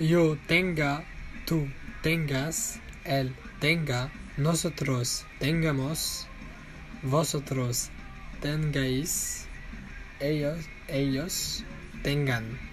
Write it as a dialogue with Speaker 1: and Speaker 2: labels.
Speaker 1: yo tenga, tú tengas, él tenga, nosotros tengamos, vosotros tengáis, ellos, ellos tengan.